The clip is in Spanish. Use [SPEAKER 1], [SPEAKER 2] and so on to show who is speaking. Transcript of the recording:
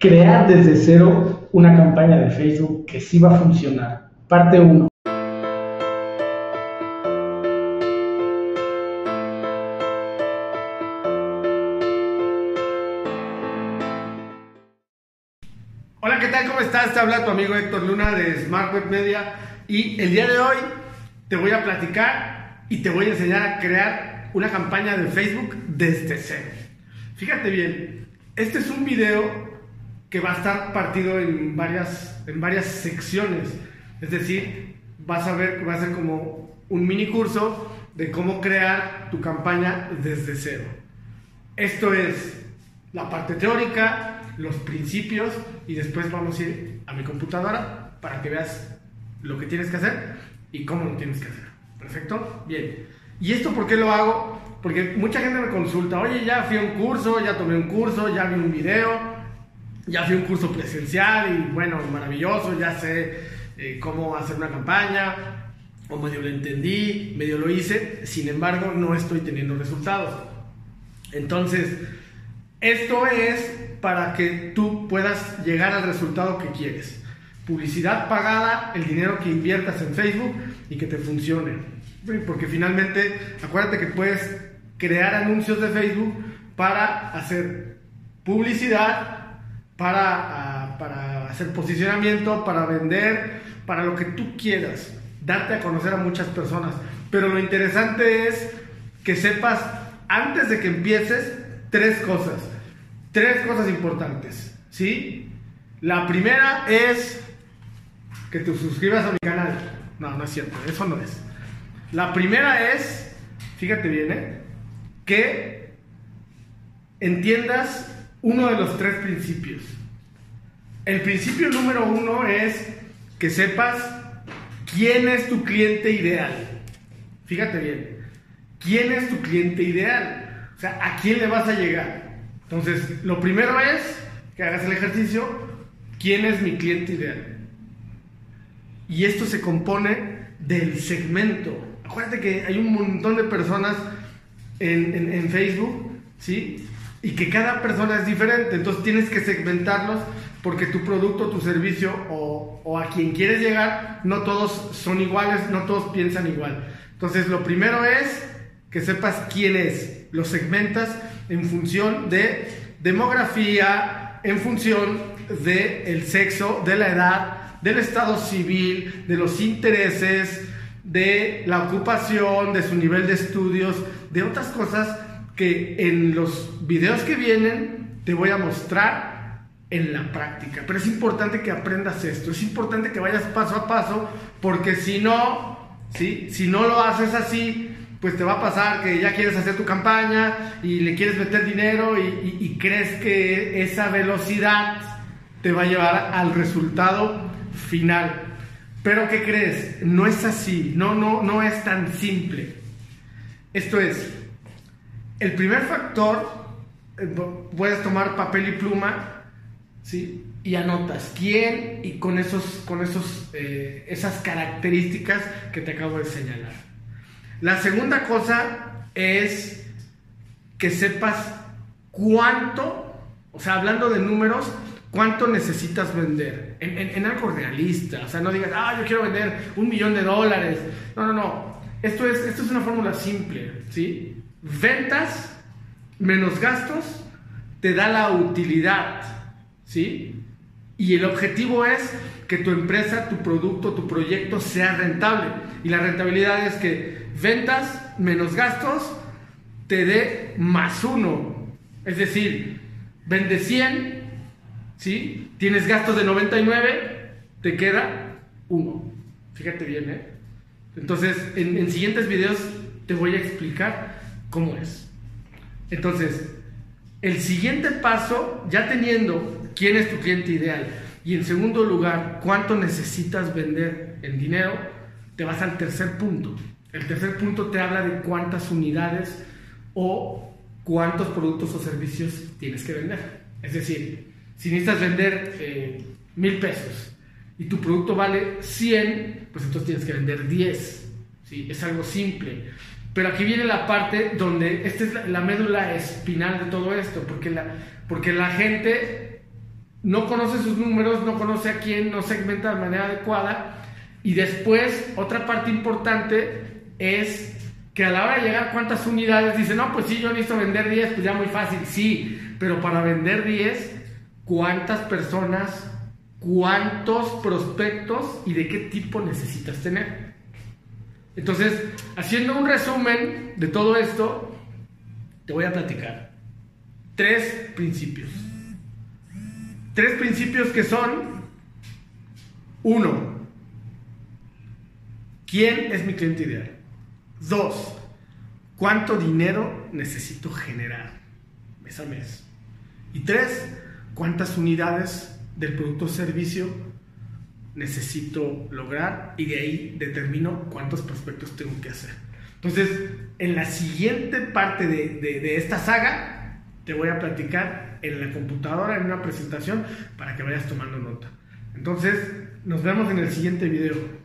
[SPEAKER 1] crear desde cero una campaña de Facebook que sí va a funcionar. Parte 1.
[SPEAKER 2] Hola, ¿qué tal? ¿Cómo estás? Te habla tu amigo Héctor Luna de Smart Web Media y el día de hoy te voy a platicar y te voy a enseñar a crear una campaña de Facebook desde cero. Fíjate bien, este es un video que va a estar partido en varias, en varias secciones. Es decir, vas a ver va a ser como un mini curso de cómo crear tu campaña desde cero. Esto es la parte teórica, los principios y después vamos a ir a mi computadora para que veas lo que tienes que hacer y cómo lo tienes que hacer. ¿Perfecto? Bien. ¿Y esto por qué lo hago? Porque mucha gente me consulta, oye, ya fui a un curso, ya tomé un curso, ya vi un video, ya a un curso presencial y bueno, maravilloso, ya sé eh, cómo hacer una campaña, o medio lo entendí, medio lo hice, sin embargo no estoy teniendo resultados. Entonces, esto es para que tú puedas llegar al resultado que quieres. Publicidad pagada, el dinero que inviertas en Facebook y que te funcione. Porque finalmente, acuérdate que puedes crear anuncios de Facebook para hacer publicidad para, para hacer posicionamiento, para vender, para lo que tú quieras, darte a conocer a muchas personas. Pero lo interesante es que sepas, antes de que empieces, tres cosas. Tres cosas importantes, ¿sí? La primera es que te suscribas a mi canal. No, no es cierto, eso no es. La primera es, fíjate bien, ¿eh? que entiendas uno de los tres principios. El principio número uno es que sepas quién es tu cliente ideal. Fíjate bien, quién es tu cliente ideal. O sea, a quién le vas a llegar. Entonces, lo primero es que hagas el ejercicio, quién es mi cliente ideal. Y esto se compone del segmento. Acuérdate que hay un montón de personas en, en Facebook, ¿sí? Y que cada persona es diferente, entonces tienes que segmentarlos porque tu producto, tu servicio o, a quien quieres llegar, no todos son iguales, no todos piensan igual. Entonces lo primero es que sepas quién es, lo segmentas en función de demografía, en función de el sexo, de la edad, del estado civil, de los intereses, de la ocupación, de su nivel de estudios, de otras cosas que en los videos que vienen te voy a mostrar en la práctica. Pero es importante que aprendas esto, es importante que vayas paso a paso, porque si no, ¿sí? si no lo haces así, pues te va a pasar que ya quieres hacer tu campaña y le quieres meter dinero y, y crees que esa velocidad te va a llevar al resultado final. Pero ¿qué crees? No es así, no, no, no es tan simple. Esto es, el primer factor, eh, puedes tomar papel y pluma, ¿sí? Y anotas quién y con, esos, con esos, eh, esas características que te acabo de señalar. La segunda cosa es que sepas cuánto, o sea, hablando de números, cuánto necesitas vender en, en, algo realista. O sea, no digas, ah, yo quiero vender un millón de dólares. No, no, no. Esto es, esto es una fórmula simple, ¿sí? Ventas menos gastos te da la utilidad, ¿sí? Y el objetivo es que tu empresa, tu producto, tu proyecto sea rentable. Y la rentabilidad es que ventas menos gastos te dé más uno. Es decir, vende 100, ¿sí? Tienes gastos de 99, te queda uno. Fíjate bien, ¿eh? Entonces, en, en siguientes videos te voy a explicar cómo es. Entonces, el siguiente paso, ya teniendo quién es tu cliente ideal y en segundo lugar, cuánto necesitas vender en dinero, te vas al tercer punto. El tercer punto te habla de cuántas unidades o cuántos productos o servicios tienes que vender. Es decir, si necesitas vender eh, mil pesos y tu producto vale 100, pues entonces tienes que vender 10. ¿sí? Es algo simple. Pero aquí viene la parte donde, esta es la, médula espinal de todo esto, porque la, porque la gente no conoce sus números, no conoce a quién, no segmenta de manera adecuada. Y después, otra parte importante es que a la hora de llegar cuántas unidades, dice, no, pues sí, yo necesito vender 10, pues ya muy fácil, sí, pero para vender 10, ¿cuántas personas, cuántos prospectos y de qué tipo necesitas tener? Entonces, haciendo un resumen de todo esto, te voy a platicar tres principios. Tres principios que son, uno, ¿quién es mi cliente ideal? Dos, ¿cuánto dinero necesito generar mes a mes? Y tres, ¿cuántas unidades del producto o servicio necesito lograr? Y de ahí determino cuántos prospectos tengo que hacer. Entonces, en la siguiente parte de, de esta saga, te voy a platicar en la computadora, en una presentación, para que vayas tomando nota. Entonces, nos vemos en el siguiente video.